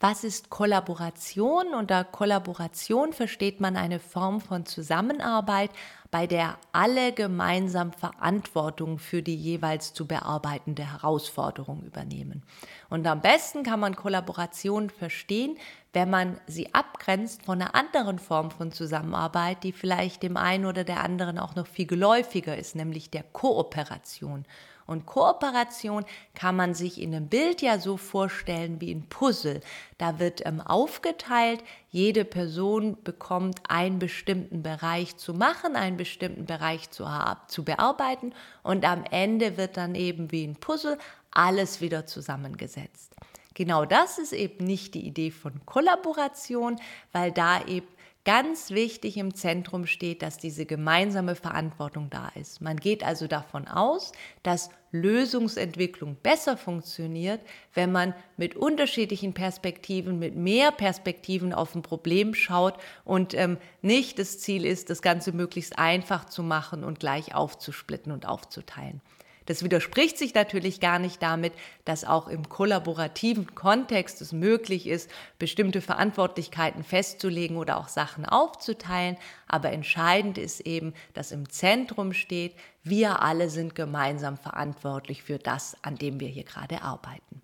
Was ist Kollaboration? Unter Kollaboration versteht man eine Form von Zusammenarbeit, bei der alle gemeinsam Verantwortung für die jeweils zu bearbeitende Herausforderung übernehmen. Und am besten kann man Kollaboration verstehen, wenn man sie abgrenzt von einer anderen Form von Zusammenarbeit, die vielleicht dem einen oder der anderen auch noch viel geläufiger ist, nämlich der Kooperation. Und Kooperation kann man sich in einem Bild ja so vorstellen wie ein Puzzle. Da wird ähm, aufgeteilt, jede Person bekommt einen bestimmten Bereich zu machen, einen bestimmten Bereich zu, zu bearbeiten und am Ende wird dann eben wie ein Puzzle alles wieder zusammengesetzt. Genau das ist eben nicht die Idee von Kollaboration, weil da eben ganz wichtig im Zentrum steht, dass diese gemeinsame Verantwortung da ist. Man geht also davon aus, dass Lösungsentwicklung besser funktioniert, wenn man mit unterschiedlichen Perspektiven, mit mehr Perspektiven auf ein Problem schaut und ähm, nicht das Ziel ist, das Ganze möglichst einfach zu machen und gleich aufzusplitten und aufzuteilen. Das widerspricht sich natürlich gar nicht damit, dass auch im kollaborativen Kontext es möglich ist, bestimmte Verantwortlichkeiten festzulegen oder auch Sachen aufzuteilen. Aber entscheidend ist eben, dass im Zentrum steht, wir alle sind gemeinsam verantwortlich für das, an dem wir hier gerade arbeiten.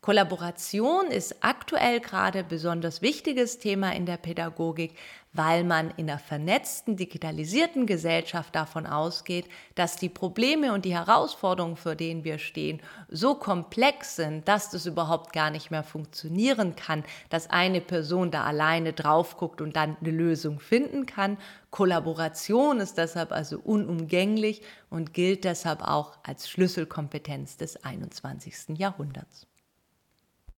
Kollaboration ist aktuell gerade besonders wichtiges Thema in der Pädagogik, weil man in einer vernetzten, digitalisierten Gesellschaft davon ausgeht, dass die Probleme und die Herausforderungen, vor denen wir stehen, so komplex sind, dass das überhaupt gar nicht mehr funktionieren kann, dass eine Person da alleine drauf guckt und dann eine Lösung finden kann. Kollaboration ist deshalb also unumgänglich und gilt deshalb auch als Schlüsselkompetenz des 21. Jahrhunderts.